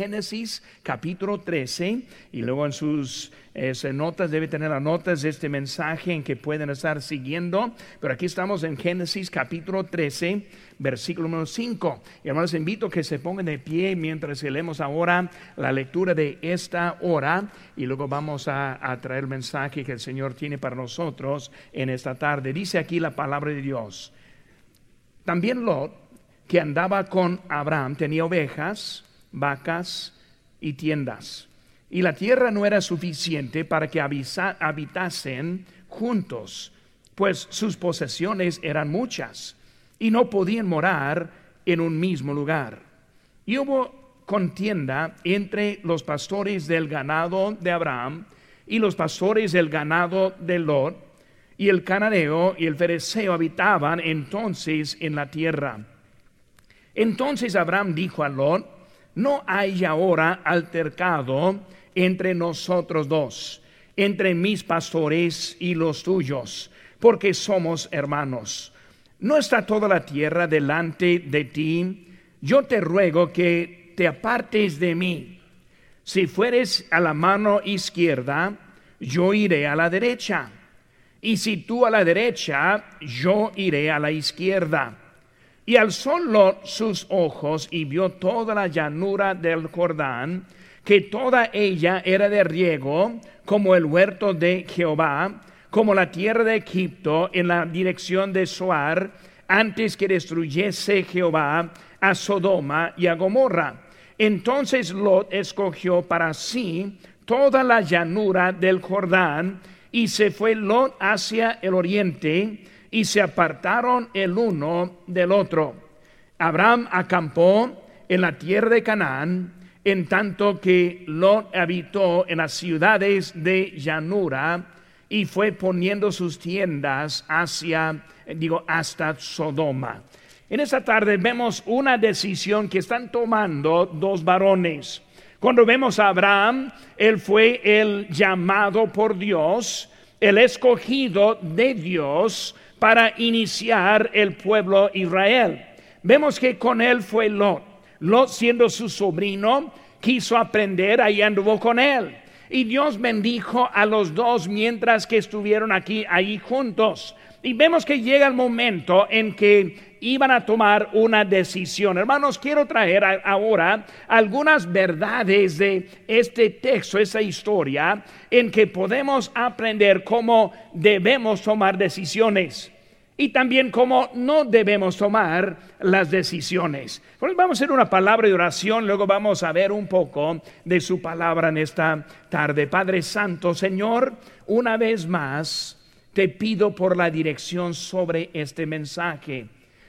Génesis capítulo 13 y luego en sus eh, notas debe tener las notas de este mensaje en que pueden estar siguiendo, pero aquí estamos en Génesis capítulo 13, versículo número 5. Y hermanos, invito a que se pongan de pie mientras leemos ahora la lectura de esta hora y luego vamos a, a traer el mensaje que el Señor tiene para nosotros en esta tarde. Dice aquí la palabra de Dios. También Lot, que andaba con Abraham, tenía ovejas, vacas y tiendas. Y la tierra no era suficiente para que habitasen juntos, pues sus posesiones eran muchas y no podían morar en un mismo lugar. Y hubo contienda entre los pastores del ganado de Abraham y los pastores del ganado de Lot, y el cananeo y el fereceo habitaban entonces en la tierra. Entonces Abraham dijo a Lot, no hay ahora altercado entre nosotros dos, entre mis pastores y los tuyos, porque somos hermanos. ¿No está toda la tierra delante de ti? Yo te ruego que te apartes de mí. Si fueres a la mano izquierda, yo iré a la derecha. Y si tú a la derecha, yo iré a la izquierda. Y alzó Lot sus ojos y vio toda la llanura del Jordán, que toda ella era de riego, como el huerto de Jehová, como la tierra de Egipto, en la dirección de Soar, antes que destruyese Jehová a Sodoma y a Gomorra. Entonces Lot escogió para sí toda la llanura del Jordán, y se fue Lot hacia el oriente, y se apartaron el uno del otro. Abraham acampó en la tierra de Canaán, en tanto que Lot habitó en las ciudades de llanura y fue poniendo sus tiendas hacia, digo, hasta Sodoma. En esta tarde vemos una decisión que están tomando dos varones. Cuando vemos a Abraham, él fue el llamado por Dios, el escogido de Dios para iniciar el pueblo Israel. Vemos que con él fue Lot. Lot siendo su sobrino, quiso aprender, ahí anduvo con él. Y Dios bendijo a los dos mientras que estuvieron aquí, ahí juntos. Y vemos que llega el momento en que iban a tomar una decisión. Hermanos, quiero traer ahora algunas verdades de este texto, esa historia, en que podemos aprender cómo debemos tomar decisiones y también cómo no debemos tomar las decisiones. vamos a hacer una palabra de oración, luego vamos a ver un poco de su palabra en esta tarde. Padre Santo, Señor, una vez más te pido por la dirección sobre este mensaje.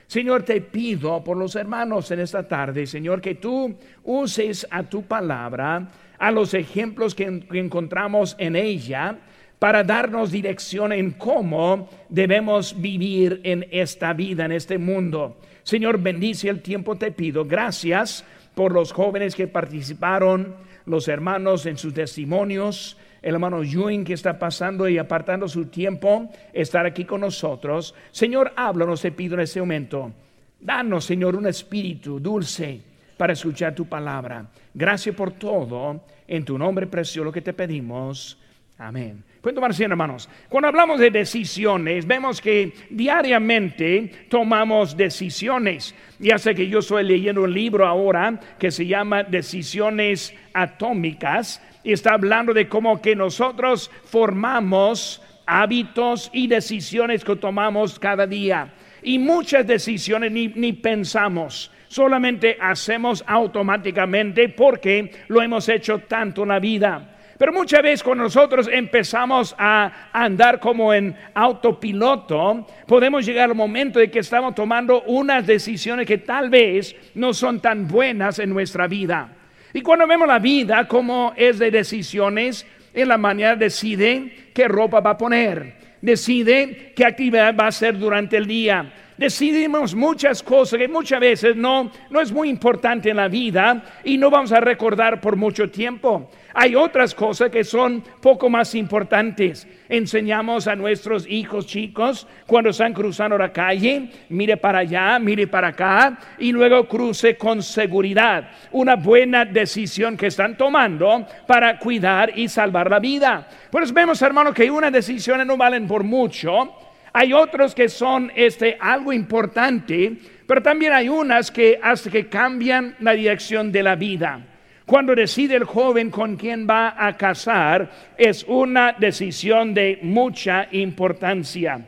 Señor, te pido por los hermanos en esta tarde, Señor, que tú uses a tu palabra, a los ejemplos que encontramos en ella, para darnos dirección en cómo debemos vivir en esta vida, en este mundo. Señor, bendice el tiempo, te pido. Gracias por los jóvenes que participaron, los hermanos en sus testimonios, el hermano Yuin que está pasando y apartando su tiempo, estar aquí con nosotros. Señor, háblanos, te pido en este momento. Danos, Señor, un espíritu dulce para escuchar tu palabra. Gracias por todo. En tu nombre precioso que te pedimos. Amén. Pueden tomarse hermanos. Cuando hablamos de decisiones, vemos que diariamente tomamos decisiones. Ya sé que yo estoy leyendo un libro ahora que se llama Decisiones Atómicas y está hablando de cómo que nosotros formamos hábitos y decisiones que tomamos cada día. Y muchas decisiones ni, ni pensamos solamente hacemos automáticamente porque lo hemos hecho tanto en la vida. Pero muchas veces cuando nosotros empezamos a andar como en autopiloto, podemos llegar al momento de que estamos tomando unas decisiones que tal vez no son tan buenas en nuestra vida. Y cuando vemos la vida como es de decisiones, en la mañana decide qué ropa va a poner, decide qué actividad va a hacer durante el día, Decidimos muchas cosas que muchas veces no, no es muy importante en la vida y no vamos a recordar por mucho tiempo. Hay otras cosas que son poco más importantes. Enseñamos a nuestros hijos chicos cuando están cruzando la calle, mire para allá, mire para acá y luego cruce con seguridad. Una buena decisión que están tomando para cuidar y salvar la vida. Pues vemos, hermano, que una decisión no valen por mucho. Hay otros que son este, algo importante, pero también hay unas que hasta que cambian la dirección de la vida. Cuando decide el joven con quién va a casar, es una decisión de mucha importancia.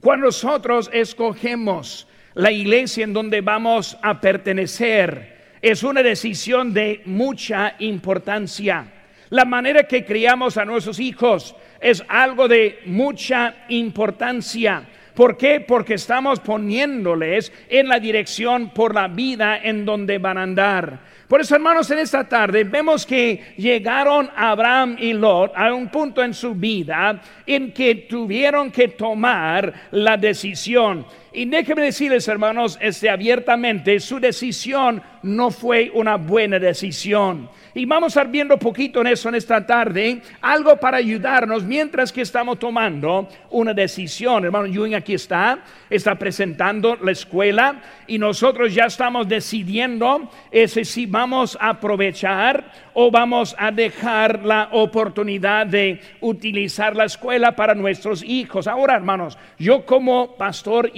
Cuando nosotros escogemos la iglesia en donde vamos a pertenecer, es una decisión de mucha importancia. La manera que criamos a nuestros hijos es algo de mucha importancia. ¿Por qué? Porque estamos poniéndoles en la dirección por la vida en donde van a andar. Por eso, hermanos, en esta tarde vemos que llegaron Abraham y Lot a un punto en su vida en que tuvieron que tomar la decisión. Y déjenme decirles, hermanos, este, abiertamente, su decisión no fue una buena decisión. Y vamos a estar viendo poquito en eso en esta tarde, algo para ayudarnos mientras que estamos tomando una decisión. Hermano Ewing aquí está, está presentando la escuela y nosotros ya estamos decidiendo ese si vamos a aprovechar o vamos a dejar la oportunidad de utilizar la escuela para nuestros hijos. Ahora, hermanos, yo como pastor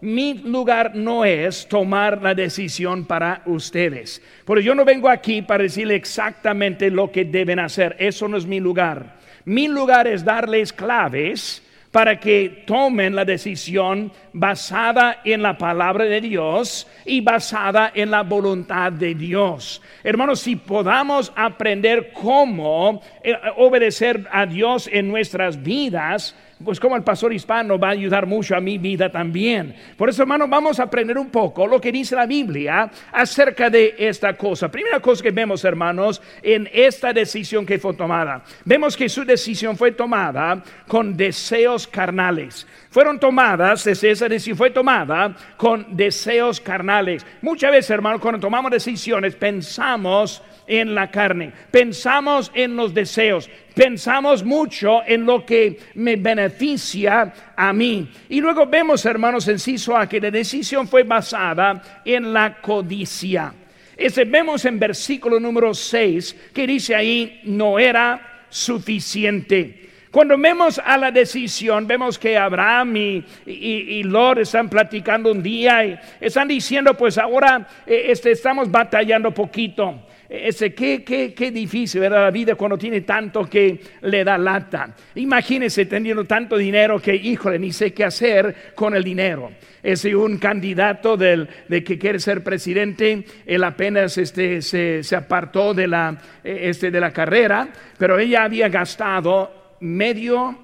mi lugar no es tomar la decisión para ustedes. Pero yo no vengo aquí para decirle exactamente lo que deben hacer. Eso no es mi lugar. Mi lugar es darles claves para que tomen la decisión basada en la palabra de Dios y basada en la voluntad de Dios. Hermanos, si podamos aprender cómo eh, obedecer a Dios en nuestras vidas, pues como el pastor hispano va a ayudar mucho a mi vida también. Por eso, hermano, vamos a aprender un poco lo que dice la Biblia acerca de esta cosa. Primera cosa que vemos, hermanos, en esta decisión que fue tomada. Vemos que su decisión fue tomada con deseos carnales. Fueron tomadas, esa decisión fue tomada con deseos carnales. Muchas veces, hermano, cuando tomamos decisiones, pensamos en la carne, pensamos en los deseos, pensamos mucho en lo que me beneficia a mí. Y luego vemos, hermanos, en A que la decisión fue basada en la codicia. Ese vemos en versículo número 6 que dice ahí, no era suficiente. Cuando vemos a la decisión, vemos que Abraham y, y, Lord están platicando un día y están diciendo, pues ahora eh, este, estamos batallando poquito. Ese, qué, qué, qué difícil, ¿verdad? La vida cuando tiene tanto que le da lata. Imagínese teniendo tanto dinero que, híjole, ni sé qué hacer con el dinero. Es un candidato del, de que quiere ser presidente, él apenas este, se, se apartó de la, este, de la carrera, pero ella había gastado medio,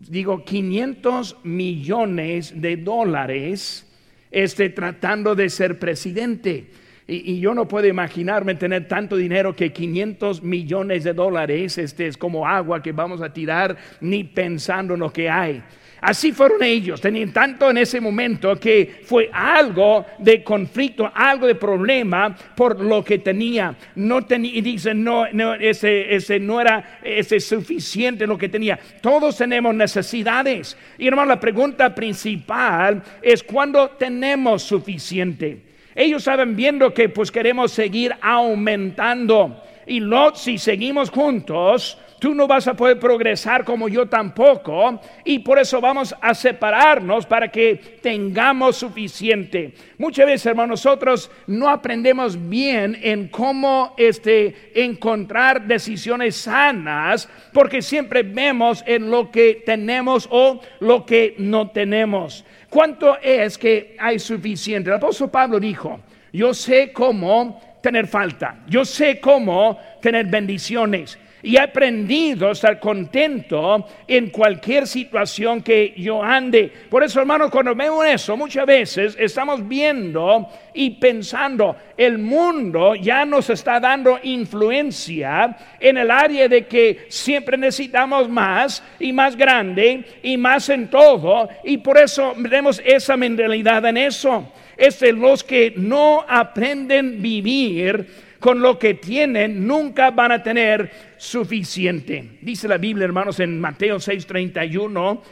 digo, 500 millones de dólares este, tratando de ser presidente. Y, yo no puedo imaginarme tener tanto dinero que 500 millones de dólares este es como agua que vamos a tirar ni pensando en lo que hay. Así fueron ellos, tenían tanto en ese momento que fue algo de conflicto, algo de problema por lo que tenía. No tenía, y dicen, no, no ese, ese, no era ese suficiente lo que tenía. Todos tenemos necesidades. Y hermano, la pregunta principal es cuándo tenemos suficiente. Ellos saben viendo que pues queremos seguir aumentando. Y Lot, si seguimos juntos, tú no vas a poder progresar como yo tampoco. Y por eso vamos a separarnos para que tengamos suficiente. Muchas veces, hermanos, nosotros no aprendemos bien en cómo este, encontrar decisiones sanas, porque siempre vemos en lo que tenemos o lo que no tenemos. ¿Cuánto es que hay suficiente? El apóstol Pablo dijo, yo sé cómo tener falta, yo sé cómo tener bendiciones. y he aprendido a estar contento en cualquier situación que yo ande. Por eso, hermanos, cuando veo eso, muchas veces estamos viendo y pensando, el mundo ya nos está dando influencia en el área de que siempre necesitamos más y más grande y más en todo, y por eso vemos esa mentalidad en eso. Es de los que no aprenden vivir con lo que tienen, nunca van a tener suficiente. Dice la Biblia, hermanos, en Mateo 6:31,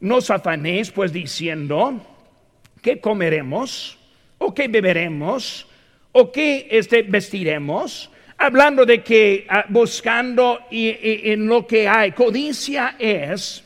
no os afanéis pues diciendo, ¿qué comeremos? ¿O qué beberemos? ¿O qué este, vestiremos? Hablando de que ah, buscando en lo que hay, codicia es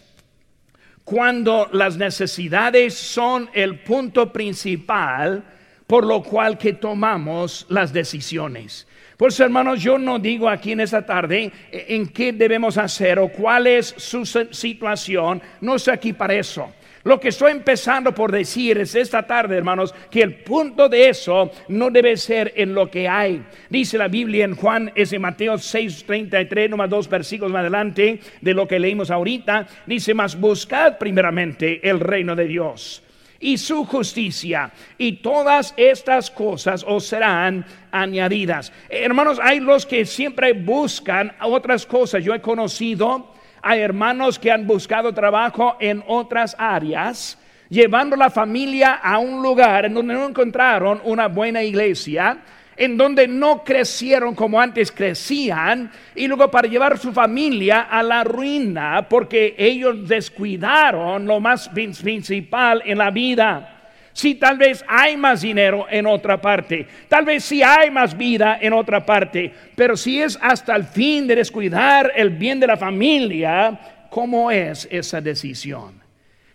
cuando las necesidades son el punto principal por lo cual que tomamos las decisiones. Por eso, hermanos, yo no digo aquí en esta tarde eh, en qué debemos hacer o cuál es su situación. No estoy aquí para eso. Lo que estoy empezando por decir es esta tarde, hermanos, que el punto de eso no debe ser en lo que hay. Dice la Biblia en Juan, es en Mateo 6:33, nomás dos versículos más adelante de lo que leímos ahorita. Dice, más buscad primeramente el reino de Dios y su justicia, y todas estas cosas os serán añadidas. Hermanos, hay los que siempre buscan otras cosas. Yo he conocido a hermanos que han buscado trabajo en otras áreas, llevando la familia a un lugar en donde no encontraron una buena iglesia en donde no crecieron como antes crecían, y luego para llevar su familia a la ruina, porque ellos descuidaron lo más principal en la vida. Si tal vez hay más dinero en otra parte, tal vez si hay más vida en otra parte, pero si es hasta el fin de descuidar el bien de la familia, ¿cómo es esa decisión?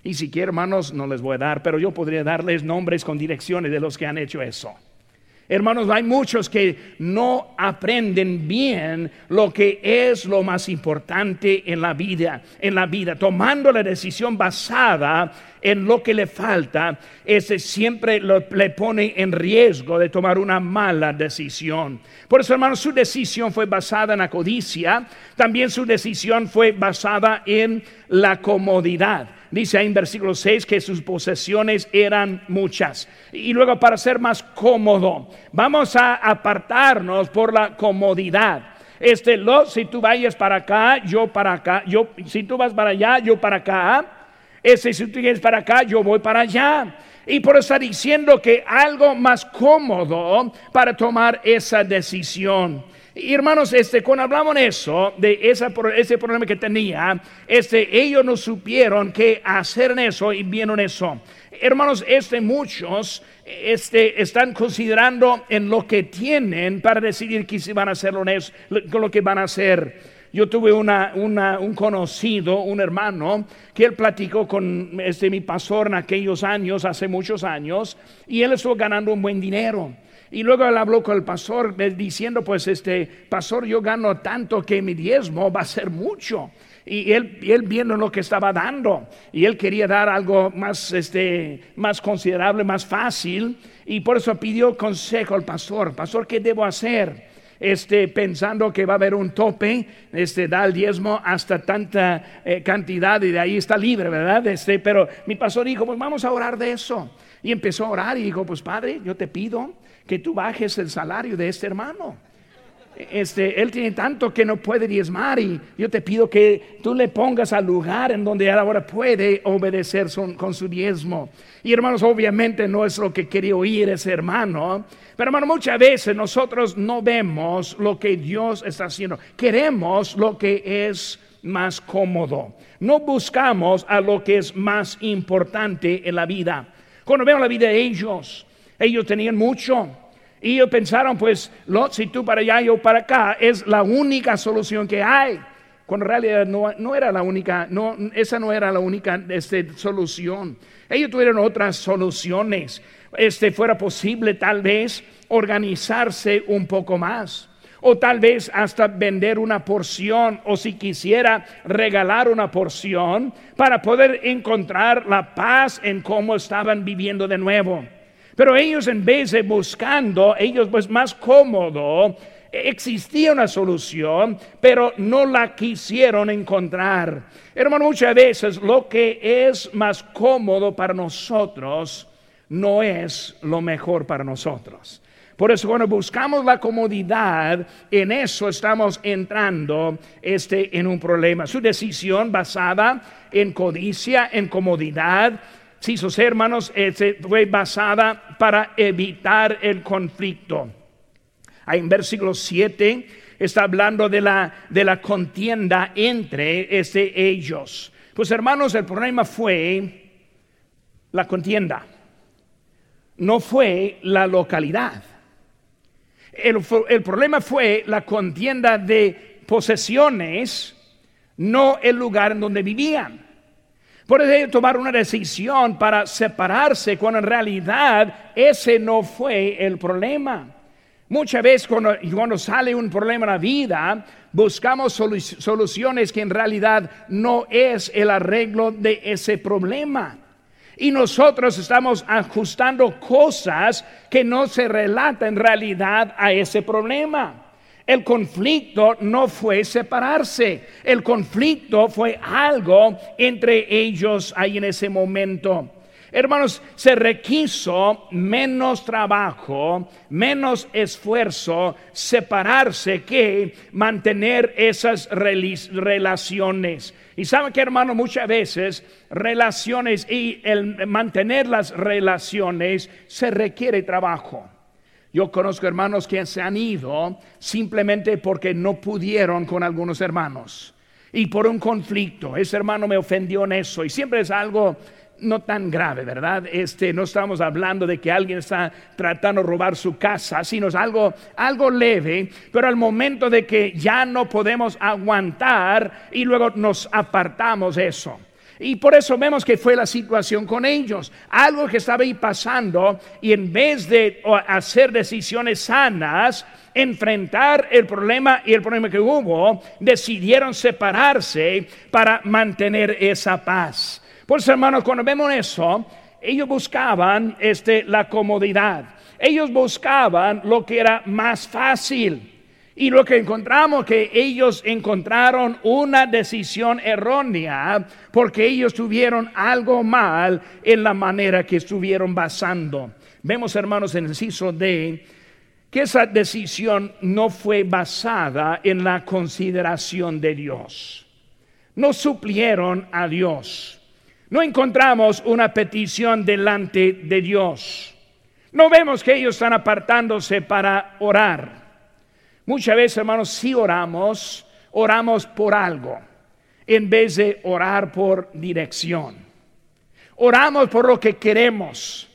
Y si quieren, hermanos, no les voy a dar, pero yo podría darles nombres con direcciones de los que han hecho eso. Hermanos, hay muchos que no aprenden bien lo que es lo más importante en la vida, en la vida, tomando la decisión basada en lo que le falta, ese siempre le pone en riesgo de tomar una mala decisión. Por eso, hermanos, su decisión fue basada en la codicia, también su decisión fue basada en la comodidad. Dice ahí en versículo 6 que sus posesiones eran muchas. Y luego para ser más cómodo, vamos a apartarnos por la comodidad. Este, lo, si tú vayas para acá, yo para acá, yo, si tú vas para allá, yo para acá. Este, si tú vienes para acá, yo voy para allá. Y por eso está diciendo que algo más cómodo para tomar esa decisión. Y hermanos, este, cuando hablamos de eso, de ese problema que tenía, este, ellos no supieron qué hacer en eso y vieron eso. Hermanos, este, muchos este, están considerando en lo que tienen para decidir qué van a hacer con lo que van a hacer. Yo tuve una, un conocido, un hermano, que él platicó con este, mi pastor en aquellos años, hace muchos años, y él estuvo ganando un buen dinero. Y luego él habló con el pastor diciendo, pues este, pastor, yo gano tanto que mi diezmo va a ser mucho. Y él, él viendo lo que estaba dando, y él quería dar algo más, este, más considerable, más fácil, y por eso pidió consejo al pastor, pastor, ¿qué debo hacer? Este, pensando que va a haber un tope, este, da el diezmo hasta tanta eh, cantidad y de ahí está libre, ¿verdad? Este, pero mi pastor dijo, pues vamos a orar de eso. Y empezó a orar y dijo, pues padre, yo te pido que tú bajes el salario de este hermano. Este, él tiene tanto que no puede diezmar y yo te pido que tú le pongas al lugar en donde ahora puede obedecer con su diezmo. Y hermanos, obviamente no es lo que quería oír ese hermano, pero hermano, muchas veces nosotros no vemos lo que Dios está haciendo. Queremos lo que es más cómodo. No buscamos a lo que es más importante en la vida. Cuando veo la vida de ellos, ellos tenían mucho. Y ellos pensaron, pues, si tú para allá, yo para acá, es la única solución que hay. Cuando en realidad no, era la única, no, esa no era la única este, solución. Ellos tuvieron otras soluciones. Este fuera posible tal vez organizarse un poco más. O tal vez hasta vender una porción o si quisiera regalar una porción para poder encontrar la paz en cómo estaban viviendo de nuevo. Pero ellos en vez de buscando, ellos pues más cómodo, Existía una solución, pero no la quisieron encontrar. Hermano, muchas veces lo que es más cómodo para nosotros no es lo mejor para nosotros. Por eso cuando buscamos la comodidad, en eso estamos entrando este, en un problema. Su decisión basada en codicia, en comodidad, si sus hermanos, este, fue basada para evitar el conflicto. Ahí en versículo 7 está hablando de la, de la contienda entre este, ellos. Pues hermanos, el problema fue la contienda, no fue la localidad. El, el problema fue la contienda de posesiones, no el lugar en donde vivían. Eso tomar una decisión para separarse cuando en realidad ese no fue el problema. Muchas veces cuando, cuando, sale un problema en la vida, buscamos soluciones que en realidad no es el arreglo de ese problema. Y nosotros estamos ajustando cosas que no se relatan en realidad a ese problema. El conflicto no fue separarse, el conflicto fue algo entre ellos ahí en ese momento. Hermanos, se requiso menos trabajo, menos esfuerzo separarse que mantener esas relaciones. Y saben que, hermano, muchas veces relaciones y el mantener las relaciones se requiere trabajo. Yo conozco hermanos que se han ido simplemente porque no pudieron con algunos hermanos y por un conflicto. Ese hermano me ofendió en eso y siempre es algo no tan grave, ¿verdad? Este, no estamos hablando de que alguien está tratando de robar su casa, sino es algo, algo leve, pero al momento de que ya no podemos aguantar y luego nos apartamos eso. Y por eso vemos que fue la situación con ellos. Algo que estaba ahí pasando y en vez de hacer decisiones sanas, enfrentar el problema y el problema que hubo, decidieron separarse para mantener esa paz. Por eso, hermanos, cuando vemos eso, ellos buscaban este, la comodidad. Ellos buscaban lo que era más fácil. Y lo que encontramos que ellos encontraron una decisión errónea porque ellos tuvieron algo mal en la manera que estuvieron basando. Vemos, hermanos, en el inciso D que esa decisión no fue basada en la consideración de Dios. No suplieron a Dios no encontramos una petición delante de Dios. No vemos que ellos están apartándose para orar. Muchas veces, hermanos, si oramos, oramos por algo, en vez de orar por dirección. Oramos por lo que queremos,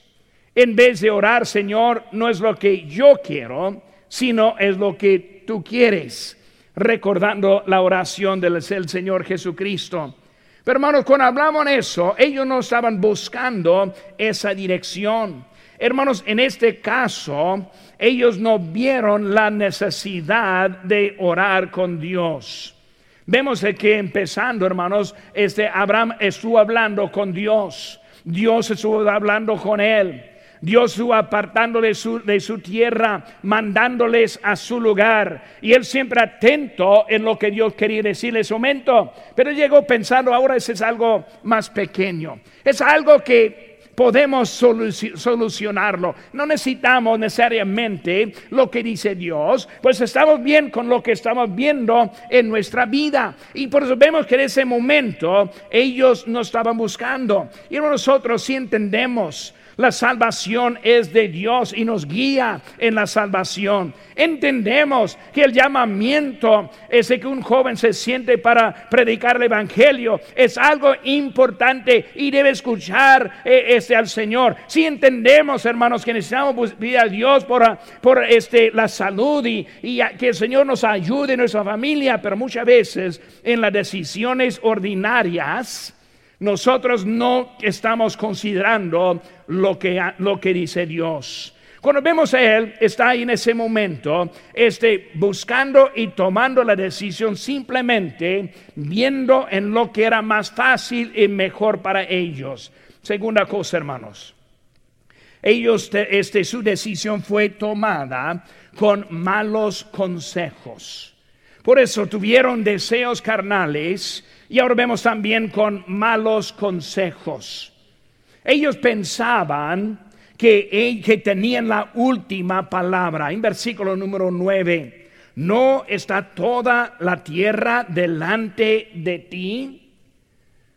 en vez de orar, Señor, no es lo que yo quiero, sino es lo que tú quieres, recordando la oración del Señor Jesucristo. Pero hermanos, cuando hablamos de eso, ellos no estaban buscando esa dirección. Hermanos, en este caso, ellos no vieron la necesidad de orar con Dios. Vemos que empezando, hermanos, este Abraham estuvo hablando con Dios. Dios estuvo hablando con él. Dios estuvo apartando de su, de su tierra, mandándoles a su lugar. Y él siempre atento en lo que Dios quería decirle en ese momento. Pero llegó pensando, ahora ese es algo más pequeño. Es algo que podemos solucionarlo. No necesitamos necesariamente lo que dice Dios, pues estamos bien con lo que estamos viendo en nuestra vida. Y por eso vemos que en ese momento ellos nos estaban buscando. Y nosotros sí entendemos la salvación es de Dios y nos guía en la salvación. Entendemos que el llamamiento es de que un joven se siente para predicar el Evangelio es algo importante y debe escuchar este, al Señor. Si entendemos, hermanos, que necesitamos pedir a Dios por, por este, la salud y, y que el Señor nos ayude en nuestra familia, pero muchas veces en las decisiones ordinarias, nosotros no estamos considerando lo que, lo que dice Dios. Cuando vemos a Él, está ahí en ese momento, este, buscando y tomando la decisión simplemente viendo en lo que era más fácil y mejor para ellos. Segunda cosa, hermanos. ellos, este, su decisión fue tomada con malos consejos. Por eso tuvieron deseos carnales y ahora vemos también con malos consejos. Ellos pensaban que, que tenían la última palabra. En versículo número 9, ¿no está toda la tierra delante de ti?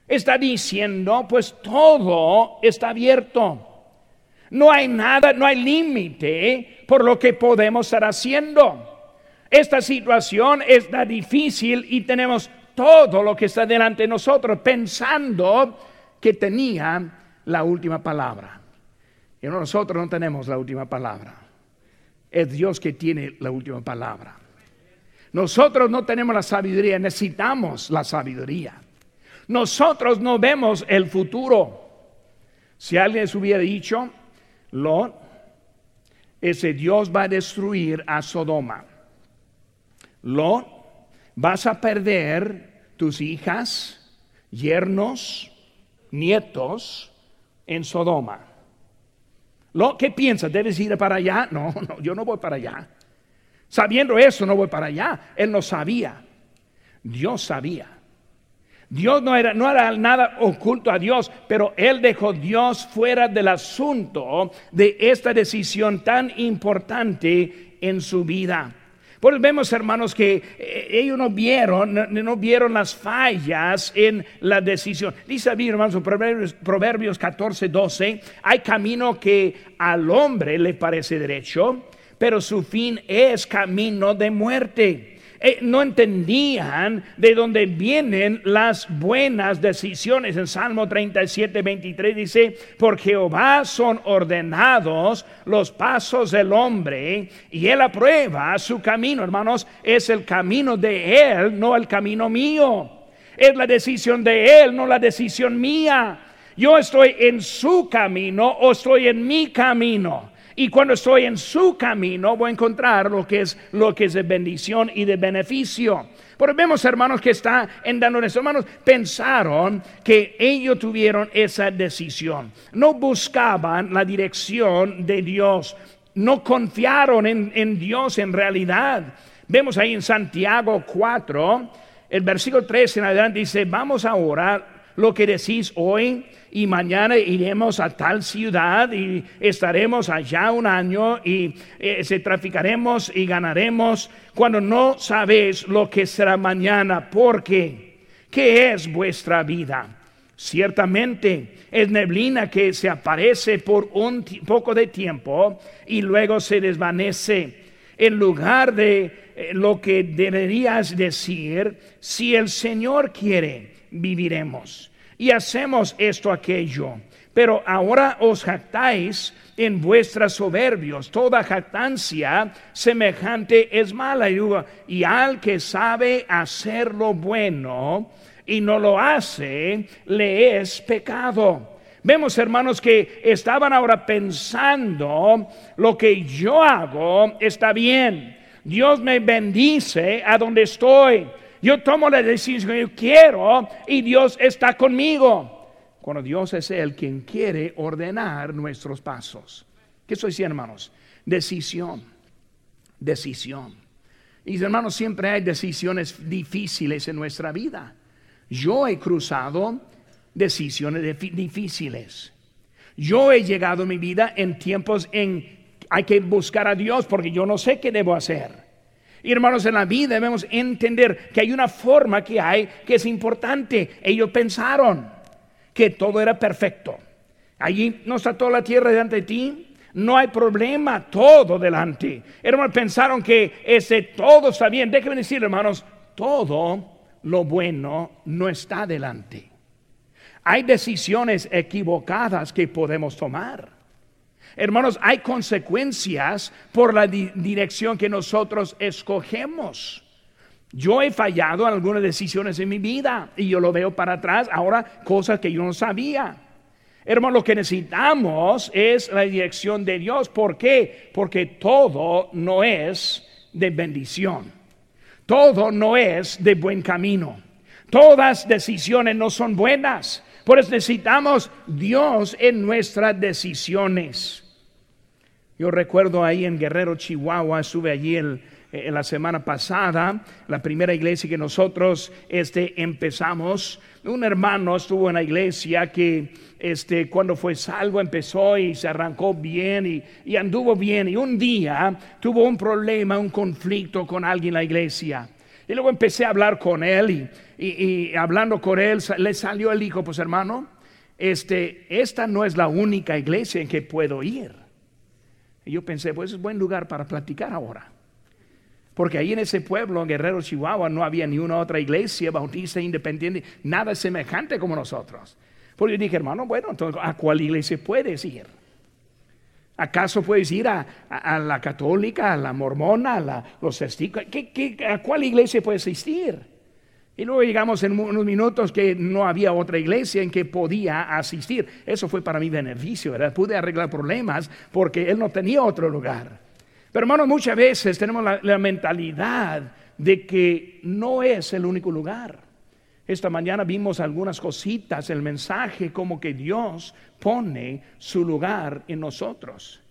Está diciendo, pues todo está abierto. No hay nada, no hay límite por lo que podemos estar haciendo. Esta situación está difícil y tenemos todo lo que está delante de nosotros pensando que tenía la última palabra. Y nosotros no tenemos la última palabra. Es Dios que tiene la última palabra. Nosotros no tenemos la sabiduría, necesitamos la sabiduría. Nosotros no vemos el futuro. Si alguien les hubiera dicho, Lot, ese Dios va a destruir a Sodoma. Lot, vas a perder tus hijas, yernos, nietos en Sodoma. Lo ¿qué piensas? ¿Debes ir para allá? No, no, yo no voy para allá. Sabiendo eso, no voy para allá. Él no sabía. Dios sabía. Dios no era, no era nada oculto a Dios, pero él dejó Dios fuera del asunto de esta decisión tan importante en su vida. Pues vemos, hermanos, que eh, ellos no vieron, no, vieron las fallas en la decisión. Dice mí, hermanos, Proverbios, Proverbios 14, 12, hay camino que al hombre le parece derecho, pero su fin es camino de muerte. Eh, no entendían de dónde vienen las buenas decisiones. En Salmo 37, 23 dice, por Jehová son ordenados los pasos del hombre y él aprueba su camino. Hermanos, es el camino de él, no el camino mío. Es la decisión de él, no la decisión mía. Yo estoy en su camino o estoy en mi camino. Y cuando estoy en su camino voy a encontrar lo que es lo que es de bendición y de beneficio. Pero vemos, hermanos, que está en dando hermanos, pensaron que ellos tuvieron esa decisión. No buscaban la dirección de Dios. No confiaron en, en Dios en realidad. Vemos ahí en Santiago 4, el versículo 3 en adelante dice, vamos a orar lo que decís hoy y mañana iremos a tal ciudad y estaremos allá un año y eh, se traficaremos y ganaremos cuando no sabéis lo que será mañana. Porque, ¿qué es vuestra vida? Ciertamente es neblina que se aparece por un poco de tiempo y luego se desvanece. En lugar de eh, lo que deberías decir, si el Señor quiere, viviremos y hacemos esto aquello. Pero ahora os jactáis en vuestras soberbios. Toda jactancia semejante es mala. Y al que sabe hacer lo bueno y no lo hace, le es pecado. Vemos, hermanos, que estaban ahora pensando, lo que yo hago está bien. Dios me bendice a donde estoy. Yo tomo la decisión que yo quiero y Dios está conmigo. Cuando Dios es el quien quiere ordenar nuestros pasos. ¿Qué estoy diciendo, hermanos? Decisión. Decisión. Y hermanos, siempre hay decisiones difíciles en nuestra vida. Yo he cruzado decisiones difíciles. Yo he llegado en mi vida en tiempos en hay que buscar a Dios porque yo no sé qué debo hacer. Y hermanos, en la vida debemos entender que hay una forma que hay que es importante. Ellos pensaron que todo era perfecto. Allí no está toda la tierra delante de ti. No hay problema, todo delante. Hermanos, pensaron que ese todo está bien. Déjenme decir, hermanos, todo lo bueno no está delante. Hay decisiones equivocadas que podemos tomar. Hermanos, hay consecuencias por la dirección que nosotros escogemos. Yo he fallado en algunas decisiones en mi vida y yo lo veo para atrás, ahora cosas que yo no sabía. Hermanos, lo que necesitamos es la dirección de Dios. ¿Por qué? Porque todo no es de bendición. Todo no es de buen camino. Todas decisiones no son buenas. Por eso necesitamos Dios en nuestras decisiones. Yo recuerdo ahí en Guerrero, Chihuahua, estuve allí en la semana pasada, la primera iglesia que nosotros este, empezamos. Un hermano estuvo en la iglesia que este, cuando fue salvo empezó y se arrancó bien y, anduvo bien. Y un día tuvo un problema, un conflicto con alguien en la iglesia. Y luego empecé a hablar con él y, y hablando con él le salió el hijo, pues hermano, este, esta no es la única iglesia en que puedo ir. Y yo pensé, pues es buen lugar para platicar ahora. Porque ahí en ese pueblo, en Guerrero, Chihuahua, no había ni una otra iglesia bautista independiente, nada semejante como nosotros. Porque dije, hermano, bueno, entonces, ¿a cuál iglesia puedes ir? ¿Acaso puedes ir a, la católica, a la mormona, a la, los testigos? a cuál iglesia puedes asistir? Y luego llegamos en unos minutos que no había otra iglesia en que podía asistir. Eso fue para mi beneficio, ¿verdad? Pude arreglar problemas porque él no tenía otro lugar. Pero hermanos, muchas veces tenemos la, mentalidad de que no es el único lugar. Esta mañana vimos algunas cositas, el mensaje como que Dios pone su lugar en nosotros.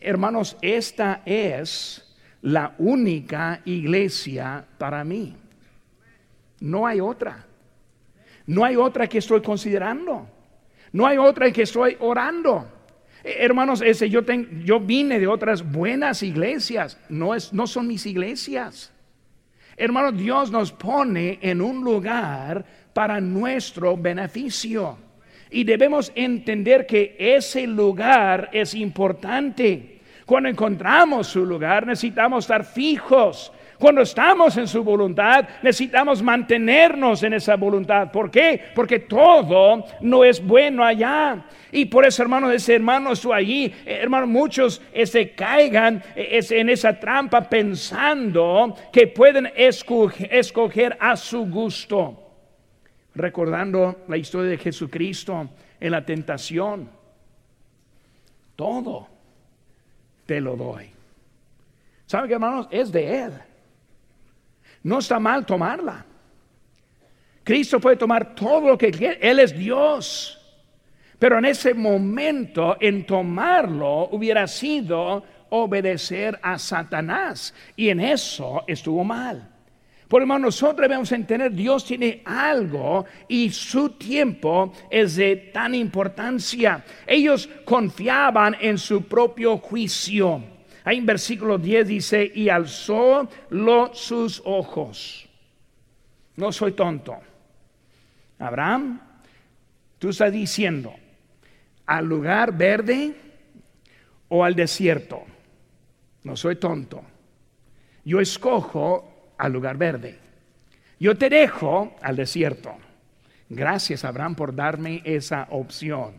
Hermanos, esta es la única iglesia para mí. No hay otra. No hay otra que estoy considerando. No hay otra que estoy orando. Eh, hermanos, ese, yo, yo vine de otras buenas iglesias. No, es, no son mis iglesias. Hermanos, Dios nos pone en un lugar para nuestro beneficio. Y debemos entender que ese lugar es importante. Cuando encontramos su lugar necesitamos estar fijos cuando estamos en su voluntad, necesitamos mantenernos en esa voluntad. ¿Por qué? Porque todo no es bueno allá. Y por eso, hermano, ese hermano estuvo allí. Eh, hermano, muchos se este, caigan eh, en esa trampa pensando que pueden escoger a su gusto. Recordando la historia de Jesucristo en la tentación. Todo te lo doy. ¿Saben qué, hermanos? Es de Él. No está mal tomarla. Cristo puede tomar todo lo que quiere. Él es Dios. Pero en ese momento, en tomarlo, hubiera sido obedecer a Satanás. Y en eso estuvo mal. Por lo nosotros debemos entender, Dios tiene algo y su tiempo es de tan importancia. Ellos confiaban en su propio juicio. Ahí en versículo 10 dice, y alzó los sus ojos. No soy tonto. Abraham, tú estás diciendo, al lugar verde o al desierto. No soy tonto. Yo escojo al lugar verde. Yo te dejo al desierto. Gracias, Abraham, por darme esa opción.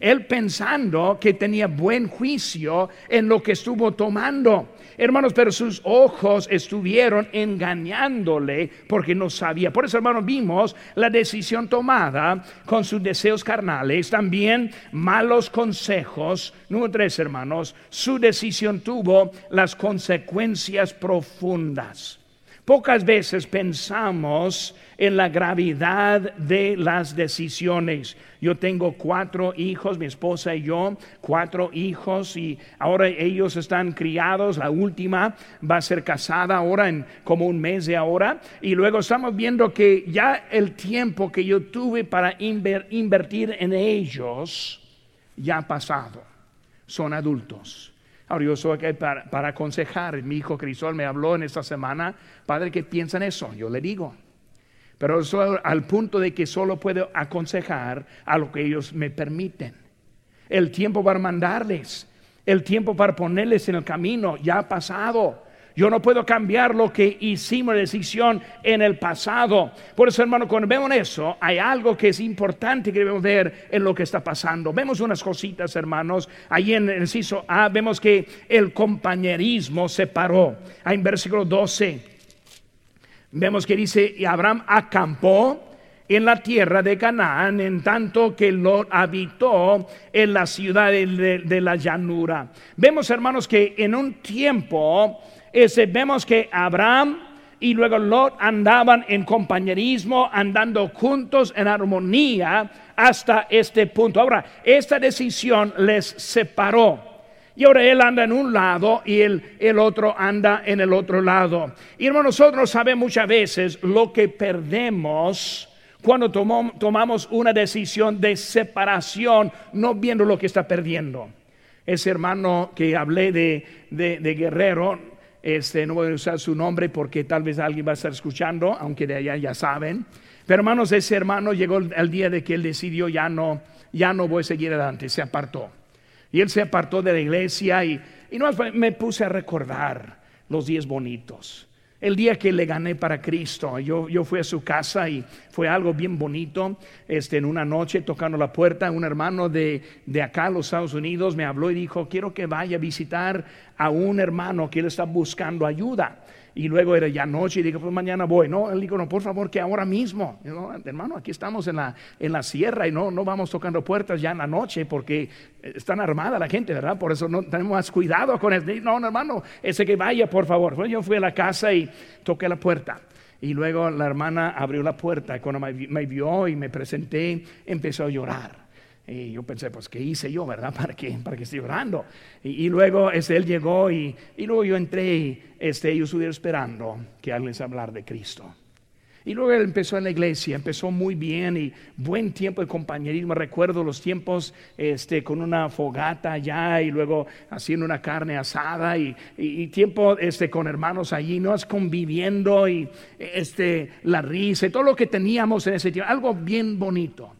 Él pensando que tenía buen juicio en lo que estuvo tomando. Hermanos, pero sus ojos estuvieron engañándole porque no sabía. Por eso, hermanos, vimos la decisión tomada con sus deseos carnales, también malos consejos. Número tres, hermanos, su decisión tuvo las consecuencias profundas. Pocas veces pensamos en la gravedad de las decisiones. Yo tengo cuatro hijos, mi esposa y yo, cuatro hijos y ahora ellos están criados, la última va a ser casada ahora en como un mes de ahora y luego estamos viendo que ya el tiempo que yo tuve para invertir en ellos ya ha pasado, son adultos. Ahora yo soy aquí para, aconsejar. Mi hijo Crisol me habló en esta semana, padre, ¿qué piensan eso? Yo le digo, pero eso al punto de que solo puedo aconsejar a lo que ellos me permiten. El tiempo para mandarles, el tiempo para ponerles en el camino ya ha pasado. Yo no puedo cambiar lo que hicimos decisión en el pasado. Por eso, hermano, cuando vemos eso, hay algo que es importante que debemos ver en lo que está pasando. Vemos unas cositas, hermanos. Ahí en el inciso A vemos que el compañerismo se paró. Ahí en versículo 12 Vemos que dice, y Abraham acampó en la tierra de Canaán, en tanto que Lot habitó en la ciudad de, la llanura. Vemos, hermanos, que en un tiempo, ese, vemos que Abraham y luego Lot andaban en compañerismo, andando juntos en armonía hasta este punto. Ahora, esta decisión les separó. Y ahora él anda en un lado y el, el otro anda en el otro lado. Y hermano, nosotros sabemos muchas veces lo que perdemos cuando tomamos una decisión de separación, no viendo lo que está perdiendo. Ese hermano que hablé de, de, Guerrero, este, no voy a usar su nombre porque tal vez alguien va a estar escuchando, aunque de allá ya saben. Pero hermanos, ese hermano llegó el, día de que él decidió ya no, ya no voy a seguir adelante, se apartó. Y él se apartó de la iglesia y, y no, me puse a recordar los días bonitos. El día que le gané para Cristo, yo, yo fui a su casa y fue algo bien bonito. Este, en una noche tocando la puerta, un hermano de, de acá, los Estados Unidos, me habló y dijo, quiero que vaya a visitar a un hermano que él está buscando ayuda. Y luego era ya noche y dije, pues mañana voy. No, él dijo, no, por favor, que ahora mismo. hermano, aquí estamos en la, en la sierra y no, no vamos tocando puertas ya en la noche porque están armada la gente, ¿verdad? Por eso no tenemos más cuidado con eso. No, hermano, ese que vaya, por favor. Pues yo fui a la casa y toqué la puerta. Y luego la hermana abrió la puerta cuando me vio y me presenté, empezó a llorar. Y yo pensé, pues, ¿qué hice yo, verdad? ¿Para qué, para que esté orando? Y, luego este, él llegó y, y, luego yo entré y este, yo estuve esperando que alguien les hablar de Cristo. Y luego él empezó en la iglesia, empezó muy bien y buen tiempo de compañerismo. Recuerdo los tiempos este, con una fogata allá y luego haciendo una carne asada y, y, tiempo este, con hermanos allí, nos conviviendo y este, la risa y todo lo que teníamos en ese tiempo, algo bien bonito.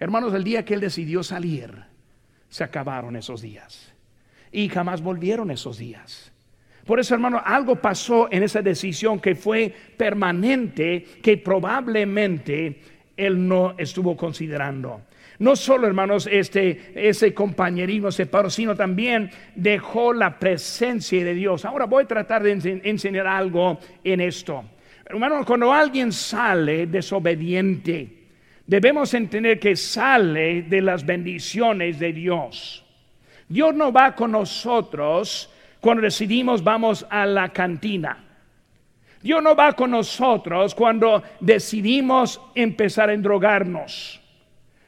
Hermanos, el día que él decidió salir, se acabaron esos días. Y jamás volvieron esos días. Por eso, hermano, algo pasó en esa decisión que fue permanente, que probablemente él no estuvo considerando. No solo, hermanos, este, ese compañerismo separó, sino también dejó la presencia de Dios. Ahora voy a tratar de enseñar algo en esto. Hermano, cuando alguien sale desobediente, debemos entender que sale de las bendiciones de Dios. Dios no va con nosotros cuando decidimos vamos a la cantina. Dios no va con nosotros cuando decidimos empezar a endrogarnos.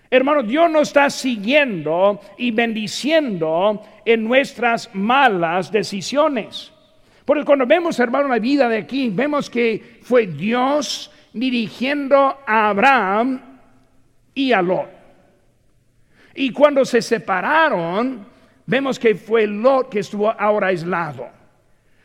Hermano, Dios nos está siguiendo y bendiciendo en nuestras malas decisiones. Porque cuando vemos, hermano, la vida de aquí, vemos que fue Dios dirigiendo a Abraham y a Lot. Y cuando se separaron, vemos que fue Lot que estuvo ahora aislado.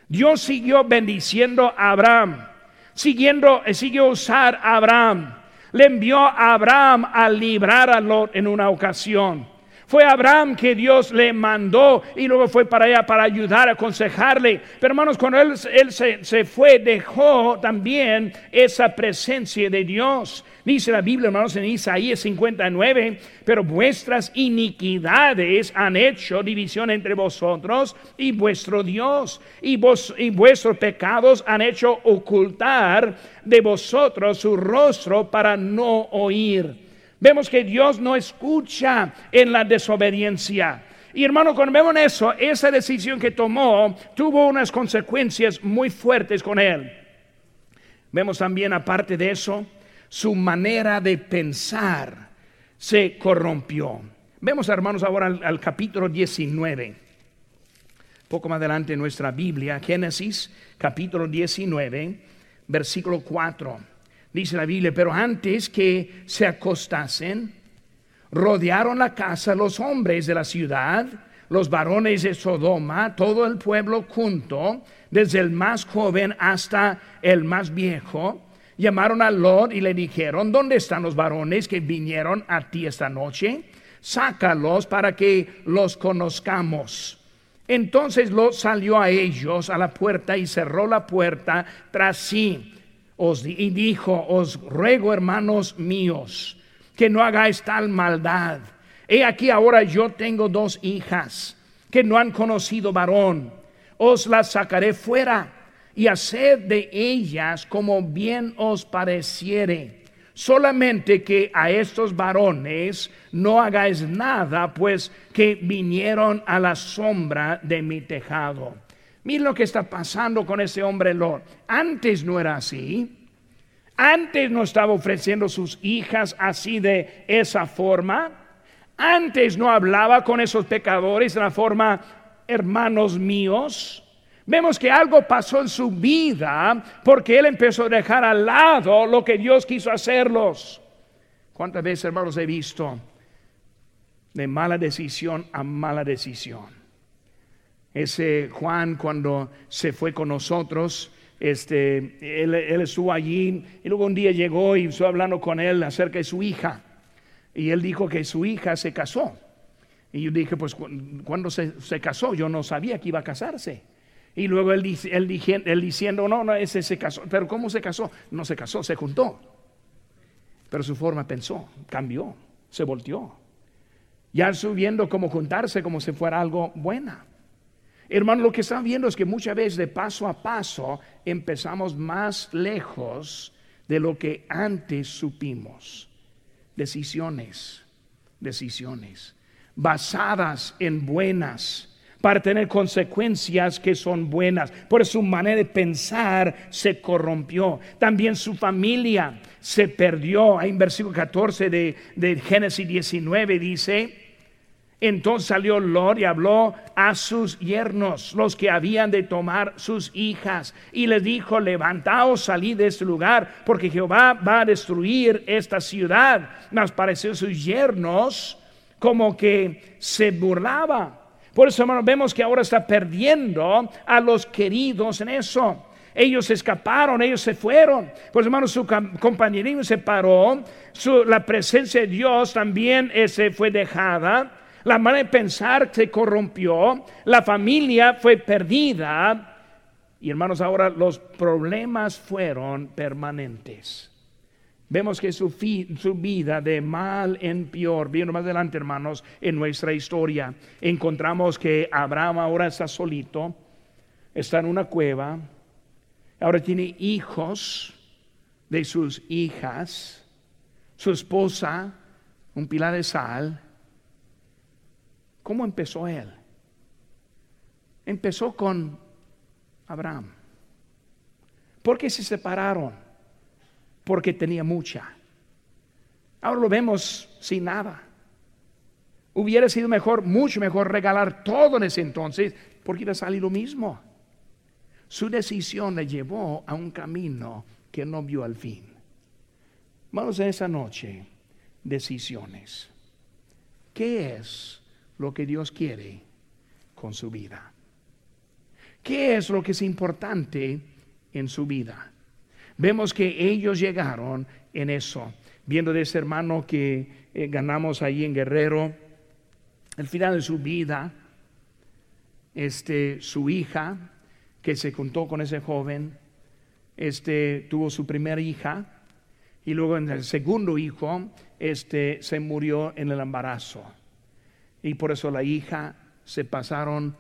Dios siguió bendiciendo a Abraham, siguiendo, eh, siguió usar a Abraham. Le envió a Abraham a librar a Lot en una ocasión. Fue Abraham que Dios le mandó y luego fue para allá para ayudar, aconsejarle. Pero hermanos, cuando él, se, se, fue, dejó también esa presencia de Dios. Dice la Biblia, hermanos, en Isaías 59, pero vuestras iniquidades han hecho división entre vosotros y vuestro Dios, y, vos, y vuestros pecados han hecho ocultar de vosotros su rostro para no oír. Vemos que Dios no escucha en la desobediencia. Y hermano, cuando vemos eso, esa decisión que tomó tuvo unas consecuencias muy fuertes con él. Vemos también, aparte de eso, su manera de pensar se corrompió. Vemos, hermanos, ahora al, capítulo 19. Poco más adelante nuestra Biblia, Génesis, capítulo 19, versículo 4. Dice la Biblia, pero antes que se acostasen, rodearon la casa los hombres de la ciudad, los varones de Sodoma, todo el pueblo junto, desde el más joven hasta el más viejo llamaron a Lot y le dijeron, ¿dónde están los varones que vinieron a ti esta noche? Sácalos para que los conozcamos. Entonces Lot salió a ellos a la puerta y cerró la puerta tras sí. Os, y dijo, os ruego hermanos míos, que no hagáis tal maldad. He aquí ahora yo tengo dos hijas que no han conocido varón. Os las sacaré fuera y haced de ellas como bien os pareciere. Solamente que a estos varones no hagáis nada, pues que vinieron a la sombra de mi tejado. Miren lo que está pasando con ese hombre Lot. Antes no era así. Antes no estaba ofreciendo sus hijas así de esa forma. Antes no hablaba con esos pecadores de la forma hermanos míos, vemos que algo pasó en su vida porque él empezó a dejar al lado lo que Dios quiso hacerlos. ¿Cuántas veces, hermanos, he visto de mala decisión a mala decisión? Ese Juan cuando se fue con nosotros, este, él, estuvo allí y luego un día llegó y estuvo hablando con él acerca de su hija. Y él dijo que su hija se casó. Y yo dije, pues cuando se, se casó, yo no sabía que iba a casarse. Y luego él, él, él, diciendo, no, no, ese se casó. Pero ¿cómo se casó? No se casó, se juntó. Pero su forma pensó, cambió, se volteó. Ya subiendo como juntarse como si fuera algo buena. Hermano, lo que están viendo es que muchas veces de paso a paso empezamos más lejos de lo que antes supimos. Decisiones, decisiones, basadas en buenas, para tener consecuencias que son buenas. Por su manera de pensar se corrompió. También su familia se perdió. Ahí en versículo 14 de, de Génesis 19 dice, entonces salió Lot y habló a sus yernos, los que habían de tomar sus hijas, y les dijo, levantaos, salid de este lugar, porque Jehová va a destruir esta ciudad. Mas pareció sus yernos como que se burlaba. Por eso, hermano, vemos que ahora está perdiendo a los queridos en eso. Ellos escaparon, ellos se fueron. Pues hermano, su compañerismo se paró, la presencia de Dios también se fue dejada la manera de pensar se corrompió, la familia fue perdida y hermanos, ahora los problemas fueron permanentes. Vemos que su, vida de mal en peor, viendo más adelante hermanos, en nuestra historia, encontramos que Abraham ahora está solito, está en una cueva, ahora tiene hijos de sus hijas, su esposa, un pilar de sal, ¿Cómo empezó él? Empezó con Abraham. ¿Por qué se separaron? Porque tenía mucha. Ahora lo vemos sin nada. Hubiera sido mejor, mucho mejor regalar todo en ese entonces, porque iba a salir lo mismo. Su decisión le llevó a un camino que no vio al fin. Vamos a esa noche, decisiones. ¿Qué es lo que Dios quiere con su vida. ¿Qué es lo que es importante en su vida? Vemos que ellos llegaron en eso, viendo de ese hermano que eh, ganamos ahí en Guerrero, al final de su vida, este, su hija, que se juntó con ese joven, este, tuvo su primera hija, y luego en el segundo hijo, este, se murió en el embarazo. Y por eso la hija se pasaron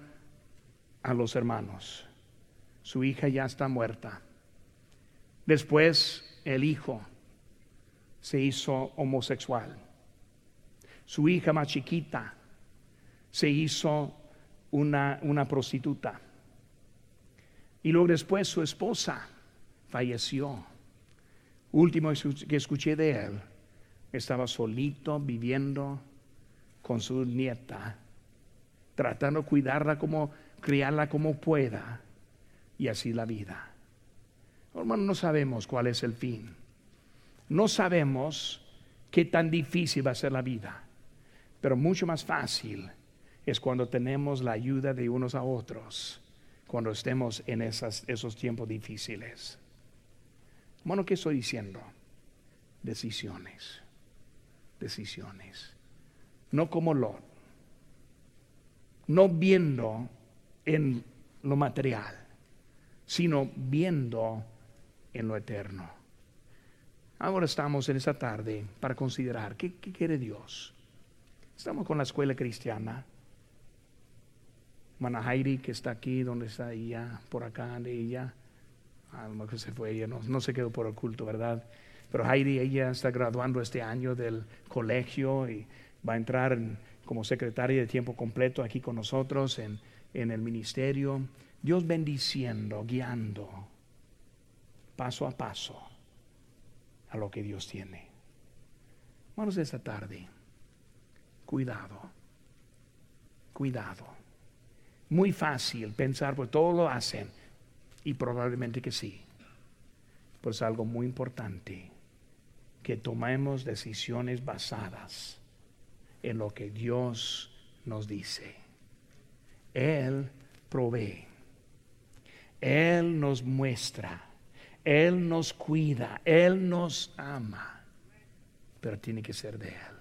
a los hermanos. Su hija ya está muerta. Después el hijo se hizo homosexual. Su hija más chiquita se hizo una, una prostituta. Y luego después su esposa falleció. Último que escuché de él, estaba solito viviendo con su nieta, tratando de cuidarla como, criarla como pueda, y así la vida. Hermano, no sabemos cuál es el fin. No sabemos qué tan difícil va a ser la vida, pero mucho más fácil es cuando tenemos la ayuda de unos a otros, cuando estemos en esos tiempos difíciles. Bueno, ¿qué estoy diciendo? Decisiones, decisiones no como Lot, no viendo en lo material, sino viendo en lo eterno. Ahora estamos en esta tarde para considerar qué, quiere Dios. Estamos con la escuela cristiana. Manahairi, que está aquí, donde está ella, por acá de ella. A lo mejor se fue ella, no, no se quedó por oculto, ¿verdad? Pero Heidi, ella está graduando este año del colegio y va a entrar como secretaria de tiempo completo aquí con nosotros en, en el ministerio. Dios bendiciendo, guiando paso a paso a lo que Dios tiene. Vamos esta tarde. Cuidado, cuidado. Muy fácil pensar, pues todos lo hacen. Y probablemente que sí. Pues algo muy importante, que tomemos decisiones basadas en lo que Dios nos dice. Él provee. Él nos muestra. Él nos cuida. Él nos ama. Pero tiene que ser de Él.